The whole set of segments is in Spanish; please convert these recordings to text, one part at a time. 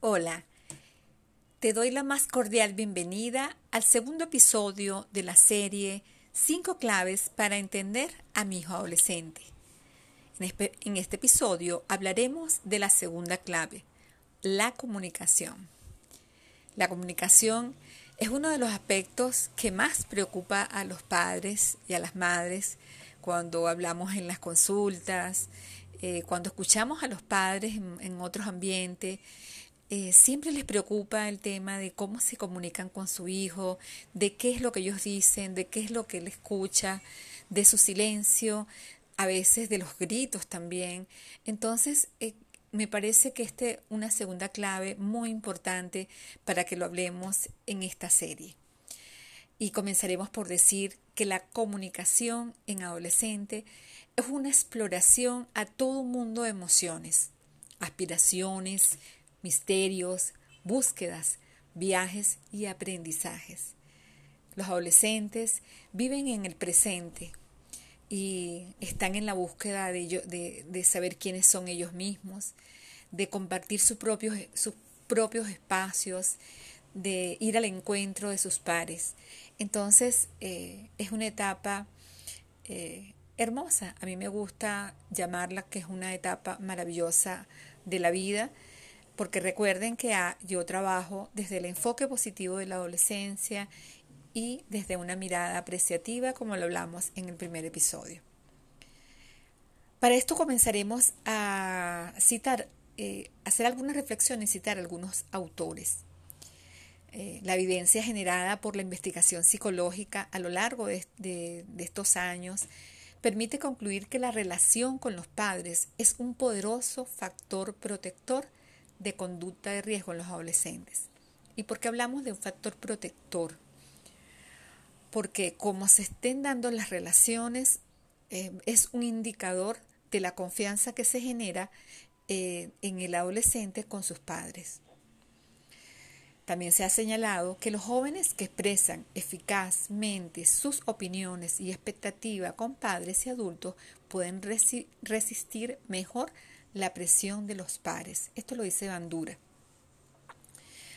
Hola, te doy la más cordial bienvenida al segundo episodio de la serie 5 claves para entender a mi hijo adolescente. En este episodio hablaremos de la segunda clave, la comunicación. La comunicación es uno de los aspectos que más preocupa a los padres y a las madres cuando hablamos en las consultas, eh, cuando escuchamos a los padres en otros ambientes eh, siempre les preocupa el tema de cómo se comunican con su hijo, de qué es lo que ellos dicen, de qué es lo que él escucha, de su silencio, a veces de los gritos también. Entonces, eh, me parece que esta es una segunda clave muy importante para que lo hablemos en esta serie. Y comenzaremos por decir que la comunicación en adolescente es una exploración a todo un mundo de emociones, aspiraciones, misterios, búsquedas, viajes y aprendizajes. Los adolescentes viven en el presente y están en la búsqueda de, de, saber quiénes son ellos mismos, de compartir sus propios, sus propios espacios, de ir al encuentro de sus pares. Entonces eh, es una etapa eh, hermosa. A mí me gusta llamarla que es una etapa maravillosa de la vida porque recuerden que yo trabajo desde el enfoque positivo de la adolescencia y desde una mirada apreciativa, como lo hablamos en el primer episodio. Para esto comenzaremos a citar, eh, hacer algunas reflexiones, citar algunos autores. Eh, la evidencia generada por la investigación psicológica a lo largo de estos años permite concluir que la relación con los padres es un poderoso factor protector de conducta de riesgo en los adolescentes. ¿Y por qué hablamos de un factor protector? Porque como se estén dando las relaciones, eh, es un indicador de la confianza que se genera eh, en el adolescente con sus padres. También se ha señalado que los jóvenes que expresan eficazmente sus opiniones y expectativas con padres y adultos pueden resistir mejor la presión de los pares. Esto lo dice Bandura.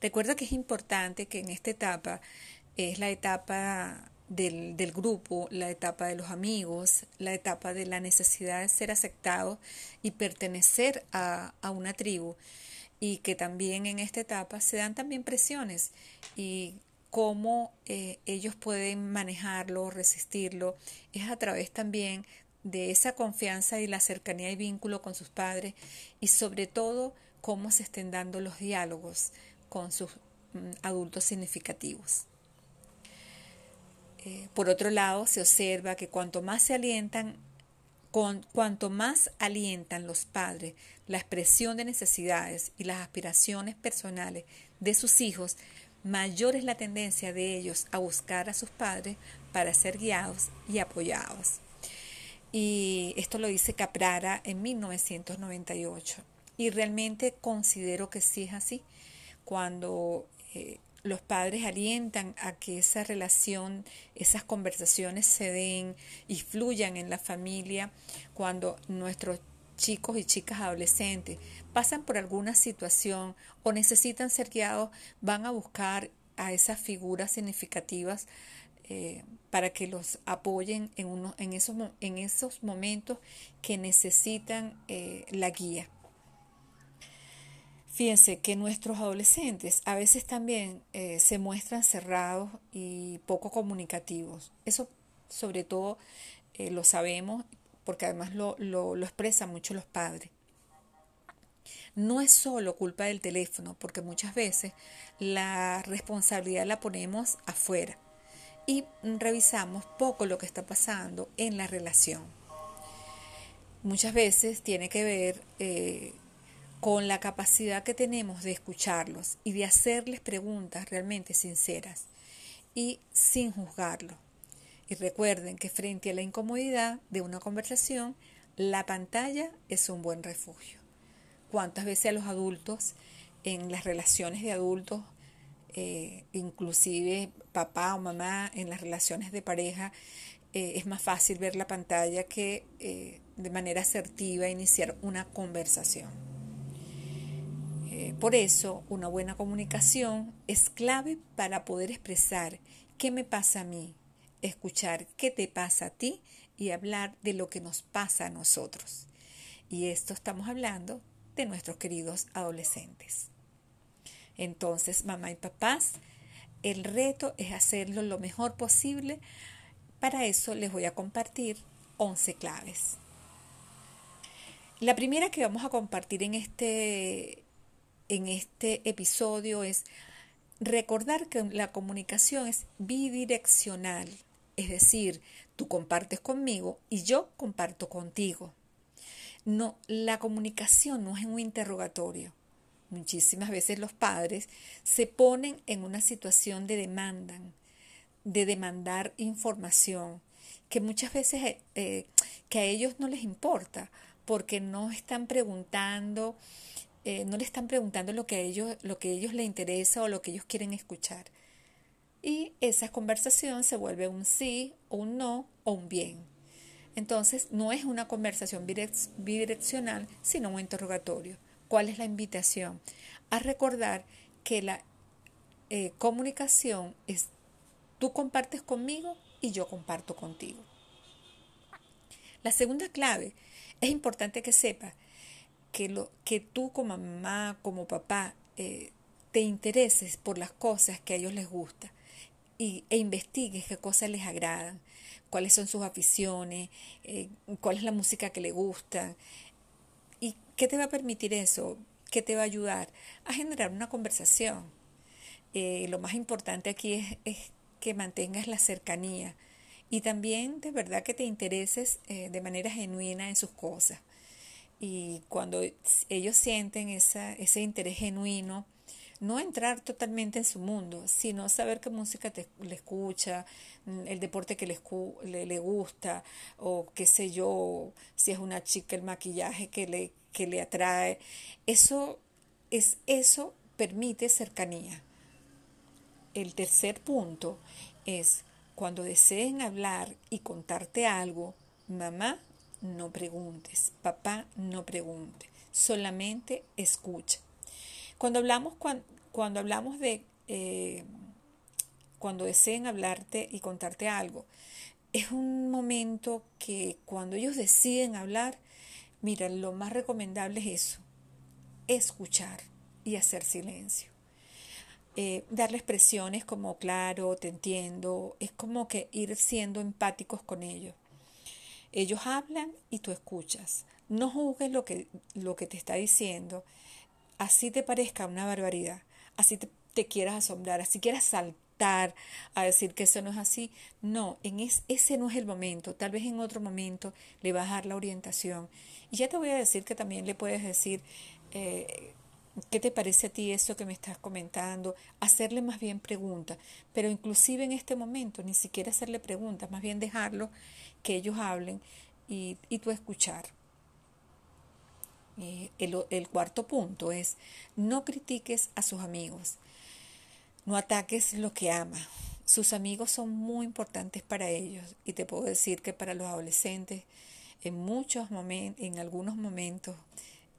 Recuerda que es importante que en esta etapa es la etapa del, grupo, la etapa de los amigos, la etapa de la necesidad de ser aceptado y pertenecer a, una tribu y que también en esta etapa se dan también presiones y cómo eh, ellos pueden manejarlo, resistirlo, es a través también de esa confianza y la cercanía y vínculo con sus padres y sobre todo cómo se estén dando los diálogos con sus mm, adultos significativos. Eh, por otro lado, se observa que cuanto más se alientan, con, cuanto más alientan los padres la expresión de necesidades y las aspiraciones personales de sus hijos, mayor es la tendencia de ellos a buscar a sus padres para ser guiados y apoyados. Y esto lo dice Caprara en 1998. Y realmente considero que sí es así. Cuando eh, los padres alientan a que esa relación, esas conversaciones se den y fluyan en la familia, cuando nuestros chicos y chicas adolescentes pasan por alguna situación o necesitan ser guiados, van a buscar a esas figuras significativas eh, para que los apoyen en, uno, en, esos, en esos momentos que necesitan eh, la guía. Fíjense que nuestros adolescentes a veces también eh, se muestran cerrados y poco comunicativos. Eso sobre todo lo sabemos porque además lo, lo, lo expresan mucho los padres. No es solo culpa del teléfono, porque muchas veces la responsabilidad la ponemos afuera y revisamos poco lo que está pasando en la relación. Muchas veces tiene que ver eh, con la capacidad que tenemos de escucharlos y de hacerles preguntas realmente sinceras y sin juzgarlo. Y recuerden que frente a la incomodidad de una conversación, la pantalla es un buen refugio. ¿Cuántas veces a los adultos, en las relaciones de adultos, eh, inclusive papá o mamá en las relaciones de pareja, eh, es más fácil ver la pantalla que eh, de manera asertiva iniciar una conversación. Por eso, una buena comunicación es clave para poder expresar qué me pasa a mí, escuchar qué te pasa a ti y hablar de lo que nos pasa a nosotros. Y esto estamos hablando de nuestros queridos adolescentes. Entonces, mamá y papás, el reto es hacerlo lo mejor posible. Para eso les voy a compartir 11 claves. La primera que vamos a compartir en este, en este episodio es recordar que la comunicación es bidireccional, es decir, tú compartes conmigo y yo comparto contigo. No, la comunicación no es un interrogatorio. Muchísimas veces los padres se ponen en una situación de demanda, de demandar información, que muchas veces eh, eh, que a ellos no les importa, porque no están preguntando, eh, no le están preguntando lo que a ellos, lo que ellos les interesa o lo que ellos quieren escuchar. Y esa conversación se vuelve un sí un no o un bien. Entonces, no es una conversación bidireccional, sino un interrogatorio. ¿Cuál es la invitación? A recordar que la eh, comunicación es tú compartes conmigo y yo comparto contigo. La segunda clave, es importante que sepas que, lo, que tú como mamá, como papá, eh, te intereses por las cosas que a ellos les gusta y, e investigues qué cosas les agradan cuáles son sus aficiones, eh, cuál es la música que le gusta. ¿Y qué te va a permitir eso? ¿Qué te va a ayudar? A generar una conversación. Eh, lo más importante aquí es, que mantengas la cercanía y también de verdad que te intereses eh, de manera genuina en sus cosas. Y cuando ellos sienten ese interés genuino, no entrar totalmente en su mundo, sino saber qué música te, le escucha, mm, el deporte que le, le, gusta, o qué sé yo, si es una chica el maquillaje que le, que le atrae. Eso, es, eso permite cercanía. El tercer punto es cuando deseen hablar y contarte algo, mamá, no preguntes, papá, no pregunte, solamente escucha. Cuando hablamos, cuando, hablamos de eh, cuando deseen hablarte y contarte algo, es un momento que cuando ellos deciden hablar, mira, lo más recomendable es eso, escuchar y hacer silencio. Eh, darle expresiones como claro, te entiendo, es como que ir siendo empáticos con ellos. Ellos hablan y tú escuchas. No juzgues lo que, lo que te está diciendo, así te parezca una barbaridad, así te, quieras asombrar, así quieras saltar a decir que eso no es así. No, en ese no es el momento. Tal vez en otro momento le vas a dar la orientación. Y ya te voy a decir que también le puedes decir, eh, ¿qué te parece a ti eso que me estás comentando? Hacerle más bien preguntas, pero inclusive en este momento ni siquiera hacerle preguntas, más bien dejarlo que ellos hablen y, y tú escuchar. Eh, el, cuarto punto es no critiques a sus amigos, no ataques lo que ama. Sus amigos son muy importantes para ellos y te puedo decir que para los adolescentes en muchos momentos, en algunos momentos,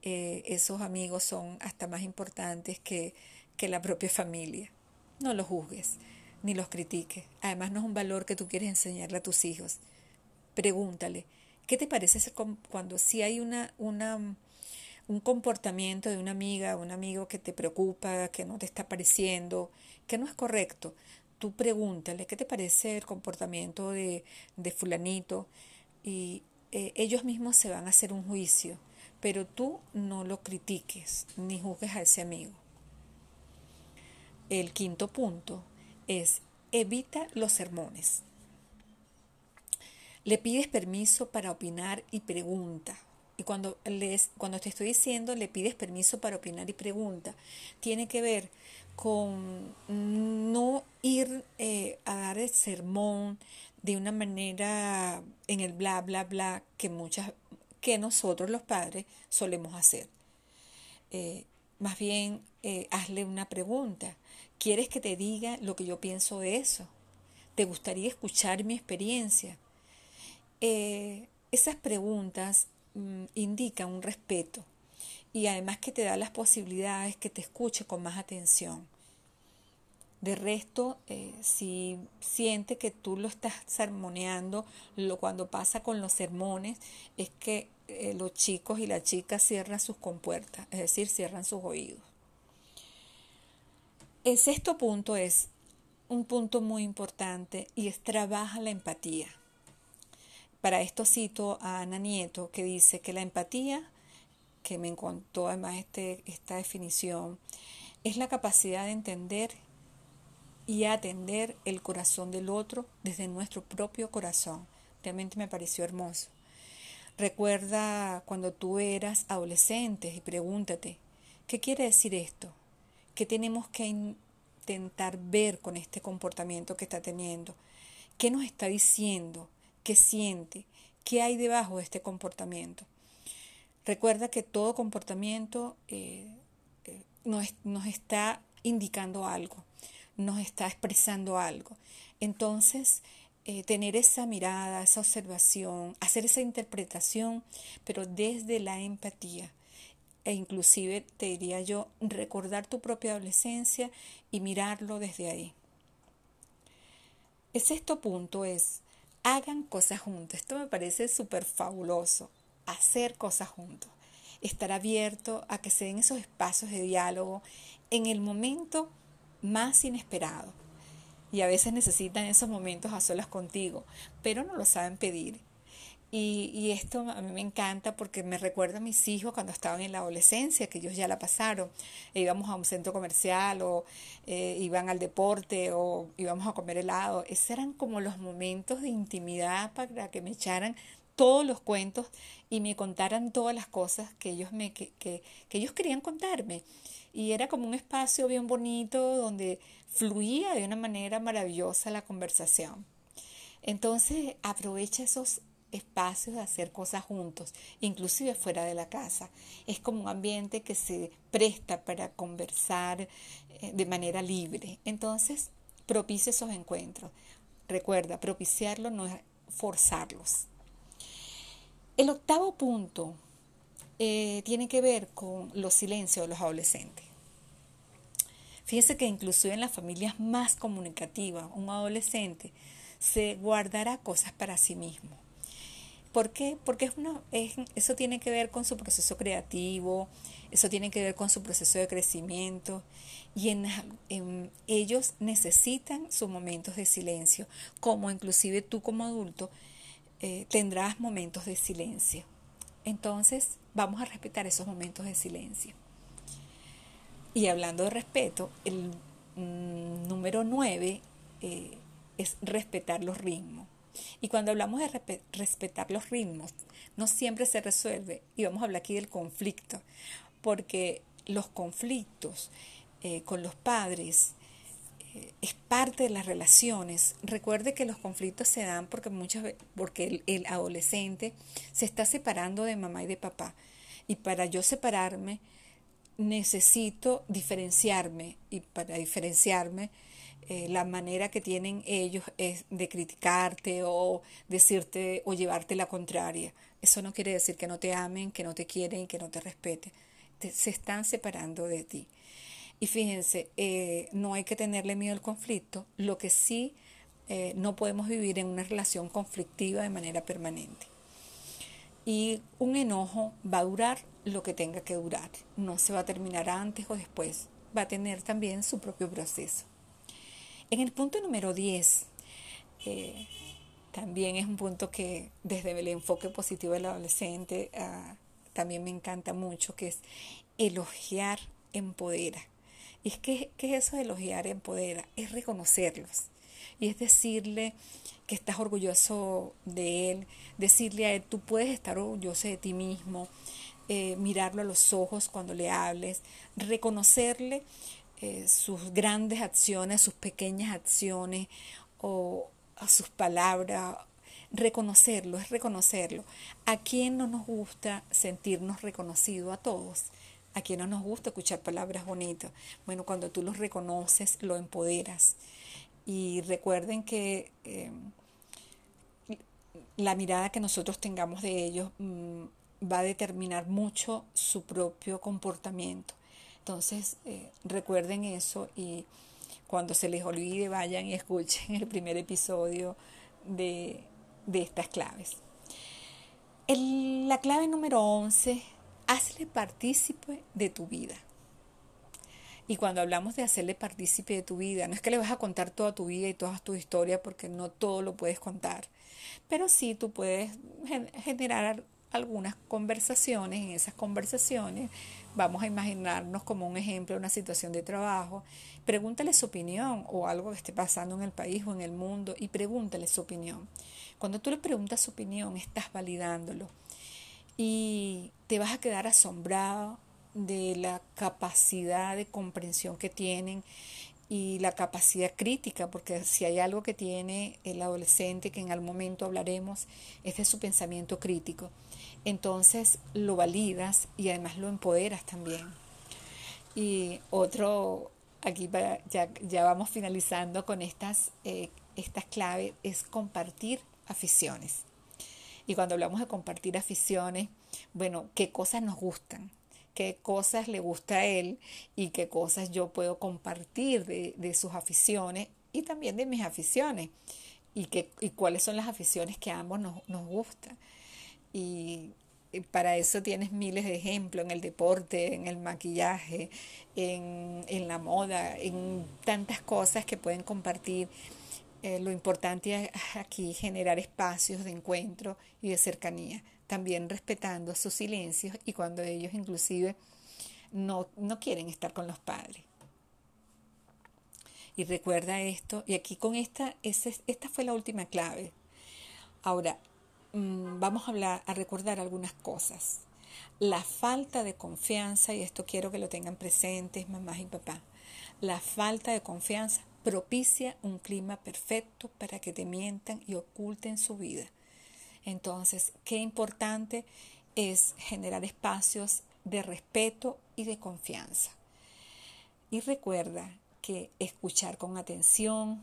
eh, esos amigos son hasta más importantes que, que la propia familia. No los juzgues ni los critiques. Además no es un valor que tú quieres enseñarle a tus hijos. Pregúntale, ¿qué te parece cuando si hay una, una un comportamiento de una amiga un amigo que te preocupa, que no te está pareciendo, que no es correcto, tú pregúntale qué te parece el comportamiento de, de fulanito y eh, ellos mismos se van a hacer un juicio, pero tú no lo critiques ni juzgues a ese amigo. El quinto punto es evita los sermones. Le pides permiso para opinar y pregunta. Y cuando, les, cuando te estoy diciendo, le pides permiso para opinar y pregunta, tiene que ver con no ir eh, a dar el sermón de una manera en el bla, bla, bla que muchas, que nosotros los padres solemos hacer. Eh, más bien, eh, hazle una pregunta. ¿Quieres que te diga lo que yo pienso de eso? ¿Te gustaría escuchar mi experiencia? esas preguntas Mm, indica un respeto y además que te da las posibilidades que te escuche con más atención. De resto, eh, si siente que tú lo estás sermoneando, lo, cuando pasa con los sermones, es que eh, los chicos y las chicas cierran sus compuertas, es decir, cierran sus oídos. El sexto punto es un punto muy importante y es trabaja la empatía. Para esto cito a Ana Nieto que dice que la empatía, que me contó además este, esta definición, es la capacidad de entender y atender el corazón del otro desde nuestro propio corazón. Realmente me pareció hermoso. Recuerda cuando tú eras adolescente y pregúntate, ¿qué quiere decir esto? ¿Qué tenemos que intentar ver con este comportamiento que está teniendo? ¿Qué nos está diciendo? ¿Qué siente? ¿Qué hay debajo de este comportamiento? Recuerda que todo comportamiento eh, eh, nos, nos está indicando algo nos está expresando algo. Entonces, eh, tener esa mirada, esa observación, hacer esa interpretación, pero desde la empatía. E inclusive, te diría yo, recordar tu propia adolescencia y mirarlo desde ahí. El sexto punto es, hagan cosas juntos. Esto me parece súper fabuloso, hacer cosas juntos. Estar abierto a que se den esos espacios de diálogo en el momento más inesperado. Y a veces necesitan esos momentos a solas contigo, pero no lo saben pedir. Y, esto a mí me encanta porque me recuerda a mis hijos cuando estaban en la adolescencia, que ellos ya la pasaron. E íbamos a un centro comercial o eh, iban al deporte o íbamos a comer helado. Esos eran como los momentos de intimidad para que me echaran todos los cuentos y me contaran todas las cosas que ellos, me, que, que ellos querían contarme y era como un espacio bien bonito donde fluía de una manera maravillosa la conversación. Entonces aprovecha esos espacios de hacer cosas juntos, inclusive fuera de la casa. Es como un ambiente que se presta para conversar eh, de manera libre. Entonces, propicia esos encuentros. Recuerda, propiciarlo no es forzarlos. El octavo punto eh, tiene que ver con los silencios de los adolescentes. Fíjese que inclusive en las familias más comunicativas, un adolescente se guardará cosas para sí mismo. ¿Por qué? Porque es es, eso tiene que ver con su proceso creativo, eso tiene que ver con su proceso de crecimiento y en, ellos necesitan sus momentos de silencio, como inclusive tú como adulto eh, tendrás momentos de silencio. Entonces, vamos a respetar esos momentos de silencio. Y hablando de respeto, el mm, número nueve eh, es respetar los ritmos. Y cuando hablamos de respetar los ritmos, no siempre se resuelve, y vamos a hablar aquí del conflicto, porque los conflictos eh, con los padres eh, es parte de las relaciones. Recuerde que los conflictos se dan porque muchas porque el, adolescente se está separando de mamá y de papá. Y para yo separarme, necesito diferenciarme. Y para diferenciarme, eh, la manera que tienen ellos es de criticarte o decirte o llevarte la contraria. Eso no quiere decir que no te amen, que no te quieren que no te respeten. se están separando de ti. Y fíjense, eh, no hay que tenerle miedo al conflicto, lo que sí eh, no podemos vivir en una relación conflictiva de manera permanente. Y un enojo va a durar lo que tenga que durar, no se va a terminar antes o después, va a tener también su propio proceso. En el punto número 10, eh, también es un punto que desde el enfoque positivo del adolescente ah, también me encanta mucho, que es elogiar empodera. Y es ¿qué es eso de elogiar empodera? Es reconocerlos. Y es decirle que estás orgulloso de él, decirle a él, tú puedes estar orgulloso de ti mismo, eh, mirarlo a los ojos cuando le hables, reconocerle eh, sus grandes acciones, sus pequeñas acciones o a sus palabras. Reconocerlo, es reconocerlo. ¿A quién no nos gusta sentirnos reconocidos? A todos. ¿A quién no nos gusta escuchar palabras bonitas? Bueno, cuando tú los reconoces, lo empoderas. Y recuerden que eh, la mirada que nosotros tengamos de ellos mm, va a determinar mucho su propio comportamiento. Entonces, eh, recuerden eso y cuando se les olvide, vayan y escuchen el primer episodio de, estas claves. la clave número 11, hazle partícipe de tu vida. Y cuando hablamos de hacerle partícipe de tu vida, no es que le vas a contar toda tu vida y toda tu historia porque no todo lo puedes contar, pero sí tú puedes generar algunas conversaciones. En esas conversaciones vamos a imaginarnos como un ejemplo una situación de trabajo. Pregúntale su opinión o algo que esté pasando en el país o en el mundo y pregúntale su opinión. Cuando tú le preguntas su opinión, estás validándolo y te vas a quedar asombrado de la capacidad de comprensión que tienen y la capacidad crítica, porque si hay algo que tiene el adolescente, que en algún momento hablaremos, es de su pensamiento crítico. Entonces lo validas y además lo empoderas también. Y otro, aquí ya, ya vamos finalizando con estas, eh, estas claves, es compartir aficiones. Y cuando hablamos de compartir aficiones, bueno, qué cosas nos gustan, qué cosas le gusta a él y qué cosas yo puedo compartir de, sus aficiones y también de mis aficiones y, qué, y cuáles son las aficiones que a ambos nos, nos gustan. Y para eso tienes miles de ejemplos en el deporte, en el maquillaje, en, en la moda, en tantas cosas que pueden compartir. Eh, lo importante es aquí generar espacios de encuentro y de cercanía también respetando sus silencios y cuando ellos inclusive no, no quieren estar con los padres. Y recuerda esto, y aquí con esta, esta fue la última clave. Ahora, mm, vamos a hablar, a recordar algunas cosas. La falta de confianza, y esto quiero que lo tengan presentes mamás y papá, la falta de confianza propicia un clima perfecto para que te mientan y oculten su vida. Entonces, qué importante es generar espacios de respeto y de confianza. Y recuerda que escuchar con atención,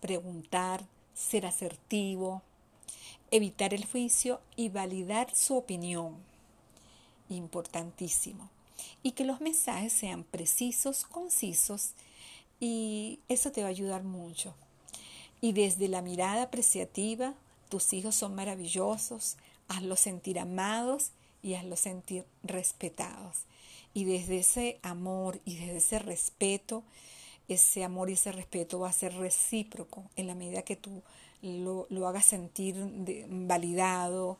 preguntar, ser asertivo, evitar el juicio y validar su opinión. Importantísimo. Y que los mensajes sean precisos, concisos y eso te va a ayudar mucho. Y desde la mirada apreciativa, tus hijos son maravillosos, hazlos sentir amados y hazlos sentir respetados. Y desde ese amor y desde ese respeto, ese amor y ese respeto va a ser recíproco en la medida que tú lo, hagas sentir validado,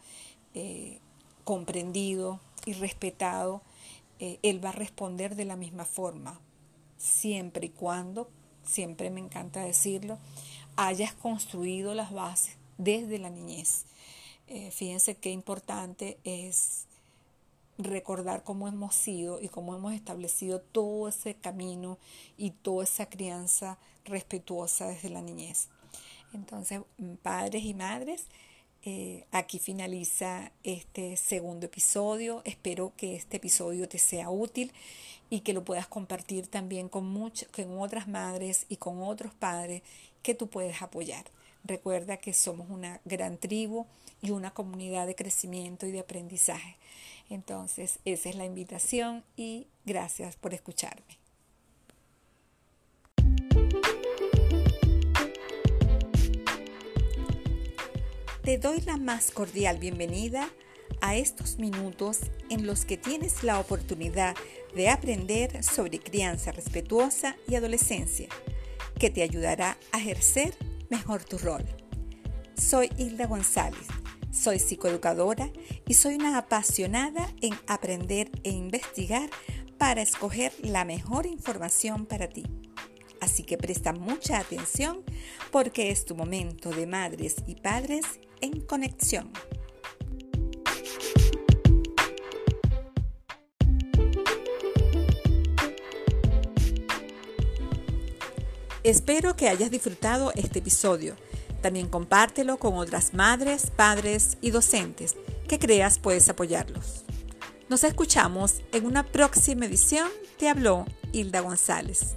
eh, comprendido y respetado. Eh, él va a responder de la misma forma, siempre y cuando, siempre me encanta decirlo, hayas construido las bases desde la niñez. Eh, fíjense qué importante es recordar cómo hemos sido y cómo hemos establecido todo ese camino y toda esa crianza respetuosa desde la niñez. Entonces, padres y madres, eh, aquí finaliza este segundo episodio. Espero que este episodio te sea útil y que lo puedas compartir también con, con otras madres y con otros padres que tú puedes apoyar. Recuerda que somos una gran tribu y una comunidad de crecimiento y de aprendizaje. Entonces, esa es la invitación y gracias por escucharme. Te doy la más cordial bienvenida a estos minutos en los que tienes la oportunidad de aprender sobre crianza respetuosa y adolescencia, que te ayudará a ejercer mejor tu rol. Soy Hilda González, soy psicoeducadora y soy una apasionada en aprender e investigar para escoger la mejor información para ti. Así que presta mucha atención porque es tu momento de madres y padres en conexión. Espero que hayas disfrutado este episodio. También compártelo con otras madres, padres y docentes que creas puedes apoyarlos. Nos escuchamos en una próxima edición. Te habló Hilda González.